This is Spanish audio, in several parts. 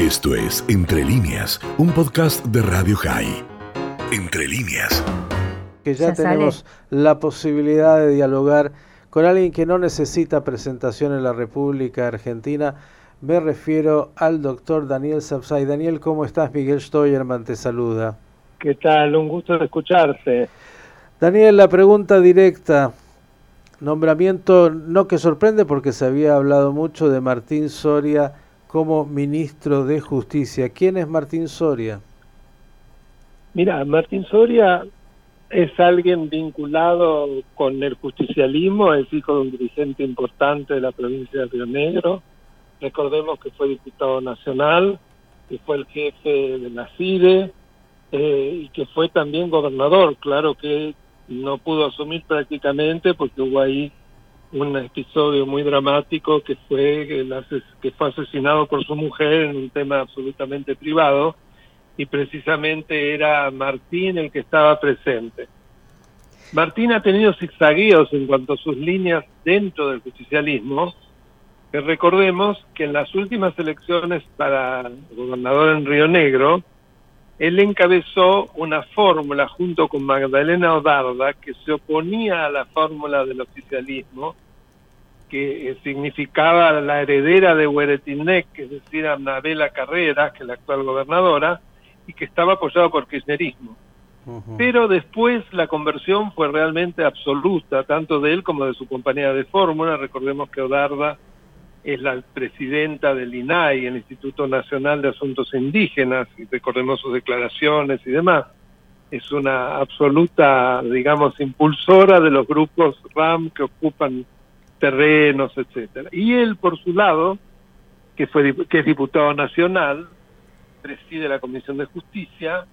Esto es Entre líneas, un podcast de Radio High. Entre líneas. Que ya, tenemos la posibilidad de dialogar con alguien que no necesita presentación en la República Argentina. Me refiero al doctor Daniel Sapsay. Daniel, ¿cómo estás? Miguel Steuerman te saluda. ¿Qué tal? Un gusto de escucharte. Daniel, la pregunta directa. Nombramiento no que sorprende porque se había hablado mucho de Martín Soria como ministro de Justicia. ¿Quién es Martín Soria? Mira, Martín Soria es alguien vinculado con el justicialismo, es hijo de un dirigente importante de la provincia de Río Negro. Recordemos que fue diputado nacional, que fue el jefe de la CIDE eh, y que fue también gobernador. Claro que no pudo asumir prácticamente porque hubo ahí un episodio muy dramático que fue que fue asesinado por su mujer en un tema absolutamente privado y precisamente era Martín el que estaba presente. Martín ha tenido zigzagueos en cuanto a sus líneas dentro del justicialismo, que recordemos que en las últimas elecciones para gobernador en Río Negro, él encabezó una fórmula junto con Magdalena Odarda que se oponía a la fórmula del oficialismo, que significaba la heredera de Hueretinec, es decir, Anabela Carreras, que es la actual gobernadora, y que estaba apoyado por kirchnerismo. Pero después la conversión fue realmente absoluta, tanto de él como de su compañera de fórmula. Recordemos que Odarda es la presidenta del INAI, el Instituto Nacional de Asuntos Indígenas, y recordemos sus declaraciones y demás. Es una absoluta, digamos, impulsora de los grupos RAM que ocupan terrenos, etcétera. Y él, por su lado, que, fue, que es diputado nacional, preside la Comisión de Justicia,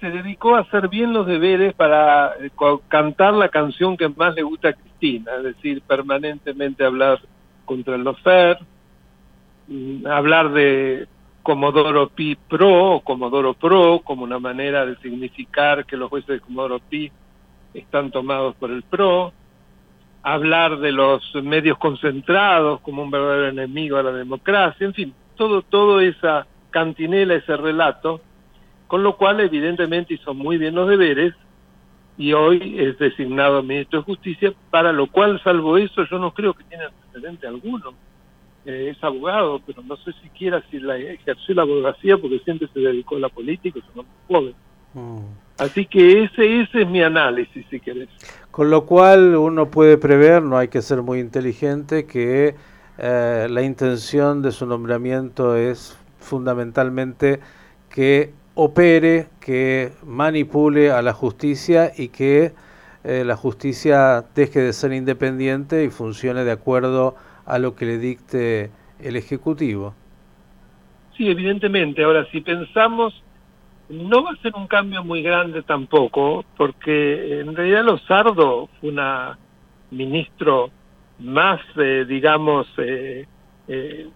se dedicó a hacer bien los deberes para eh, cantar la canción que más le gusta a Cristina, es decir, permanentemente hablar contra el lofer, mm, hablar de Comodoro Pi Pro o Comodoro Pro como una manera de significar que los jueces de Comodoro Pi están tomados por el PRO, hablar de los medios concentrados como un verdadero enemigo a la democracia, en fin, todo, todo esa cantinela, ese relato, con lo cual evidentemente hizo muy bien los deberes y hoy es designado ministro de Justicia, para lo cual, salvo eso, yo no creo que tiene antecedente alguno. Eh, es abogado, pero no sé siquiera si la ejerció la abogacía porque siempre se dedicó a la política, es un joven. Mm. Así que ese, ese es mi análisis, si querés. Con lo cual uno puede prever, no hay que ser muy inteligente, que eh, la intención de su nombramiento es fundamentalmente que opere, que manipule a la justicia y que eh, la justicia deje de ser independiente y funcione de acuerdo a lo que le dicte el Ejecutivo. Sí, evidentemente. Ahora, si pensamos, no va a ser un cambio muy grande tampoco, porque en realidad Lozardo fue una ministro más, eh, digamos, eh, eh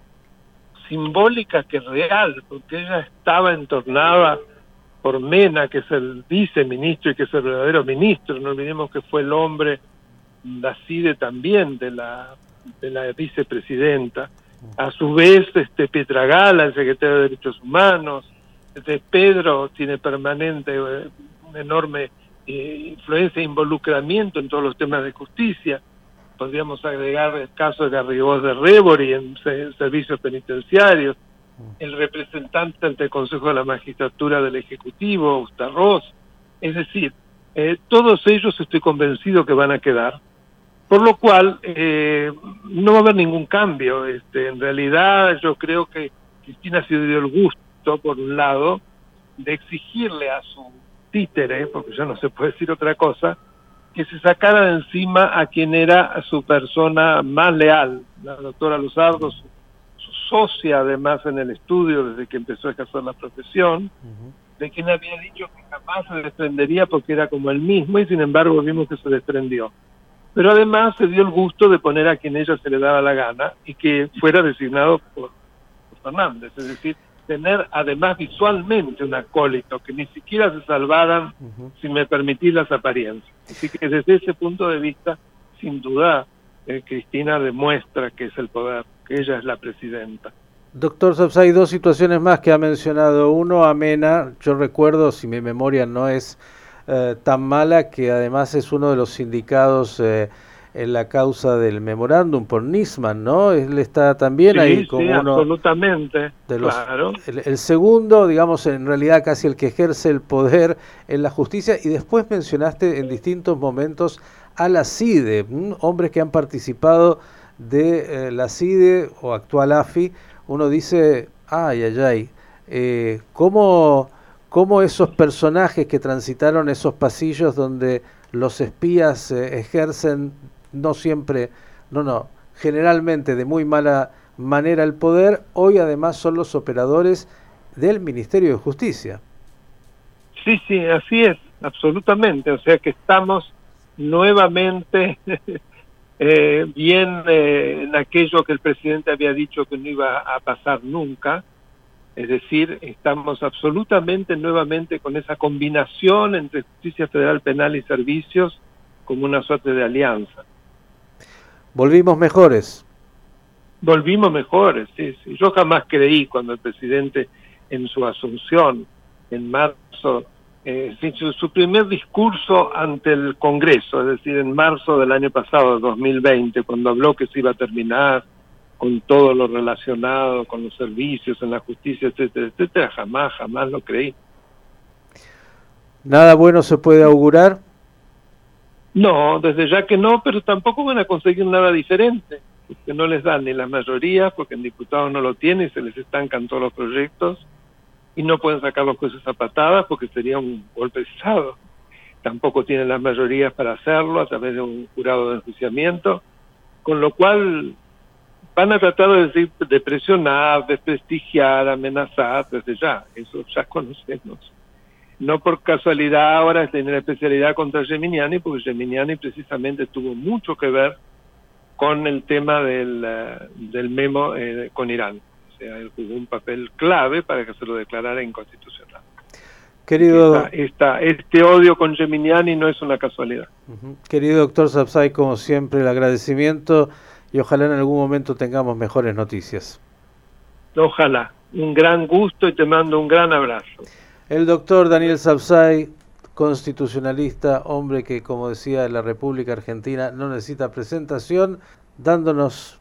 simbólica que real, porque ella estaba entornada por Mena, que es el viceministro y que es el verdadero ministro, no olvidemos que fue el hombre, la CIDE también, de la, de la vicepresidenta. A su vez, este Petragala, el secretario de Derechos Humanos, este Pedro tiene permanente, eh, una enorme eh, influencia e involucramiento en todos los temas de justicia. Podríamos agregar el caso de Garrigós de Rebori en servicios penitenciarios, el representante ante el Consejo de la Magistratura del Ejecutivo, Ustarroz, es decir, eh, todos ellos estoy convencido que van a quedar, por lo cual eh, no va a haber ningún cambio. Este, en realidad yo creo que Cristina se dio el gusto, por un lado, de exigirle a su títere, porque ya no se puede decir otra cosa, que se sacara de encima a quien era su persona más leal, la doctora Luzardo, su, socia además en el estudio desde que empezó a ejercer la profesión, de quien había dicho que jamás se desprendería porque era como el mismo y sin embargo vimos que se desprendió. Pero además se dio el gusto de poner a quien ella se le daba la gana y que fuera designado por Fernández, es decir, tener además visualmente un acólito, que ni siquiera se salvaran, sin me permitir las apariencias. Así que desde ese punto de vista, sin duda, eh, Cristina demuestra que es el poder, ella es la presidenta. Doctor Saps, hay dos situaciones más que ha mencionado. Uno, Amena, yo recuerdo, si mi memoria no es eh, tan mala, que además es uno de los indicados eh, en la causa del memorándum por Nisman, ¿no? Él está también ahí como sí, uno absolutamente, de los, claro. el, el, segundo, digamos, en realidad casi el que ejerce el poder en la justicia, y después mencionaste en distintos momentos a la CIDE, hombres que han participado de eh, la CIDE o actual AFI, uno dice, ay, ay, ay, eh, ¿cómo, ¿cómo, esos personajes que transitaron esos pasillos donde los espías eh, ejercen no siempre, no, no, generalmente de muy mala manera el poder, hoy además son los operadores del Ministerio de Justicia. Sí, sí, así es, absolutamente. O sea que estamos nuevamente eh, bien eh, en aquello que el presidente había dicho que no iba a pasar nunca. Es decir, estamos absolutamente nuevamente con esa combinación entre justicia federal penal y servicios como una suerte de alianza. Volvimos mejores. Volvimos mejores, sí, sí. Yo jamás creí cuando el presidente en su asunción en marzo eh, su, su, primer discurso ante el Congreso, es decir, en marzo del año pasado, 2020, cuando habló que se iba a terminar con todo lo relacionado con los servicios en la justicia, etcétera, etcétera, jamás, jamás lo creí. ¿Nada bueno se puede augurar? No, desde ya que no, pero tampoco van a conseguir nada diferente, porque no les dan ni la mayoría, porque en diputados no lo tienen y se les estancan todos los proyectos y no pueden sacar los jueces a patadas porque sería un golpe de Estado. Tampoco tienen las mayorías para hacerlo a través de un jurado de enjuiciamiento, con lo cual van a tratar de, decir, de presionar, desprestigiar, amenazar desde ya, eso ya conocemos. No por casualidad ahora es tener especialidad contra Geminiani, porque Geminiani precisamente tuvo mucho que ver con el tema del, uh, del memo eh, con Irán sea, él jugó un papel clave para que se lo declarara inconstitucional. Querido, esta, esta, este odio con Geminiani no es una casualidad. Uh -huh. Querido doctor Sapsay, como siempre, el agradecimiento y ojalá en algún momento tengamos mejores noticias. Ojalá. Un gran gusto y te mando un gran abrazo. El doctor Daniel Sapsay, constitucionalista, hombre que, como decía, la República Argentina no necesita presentación, dándonos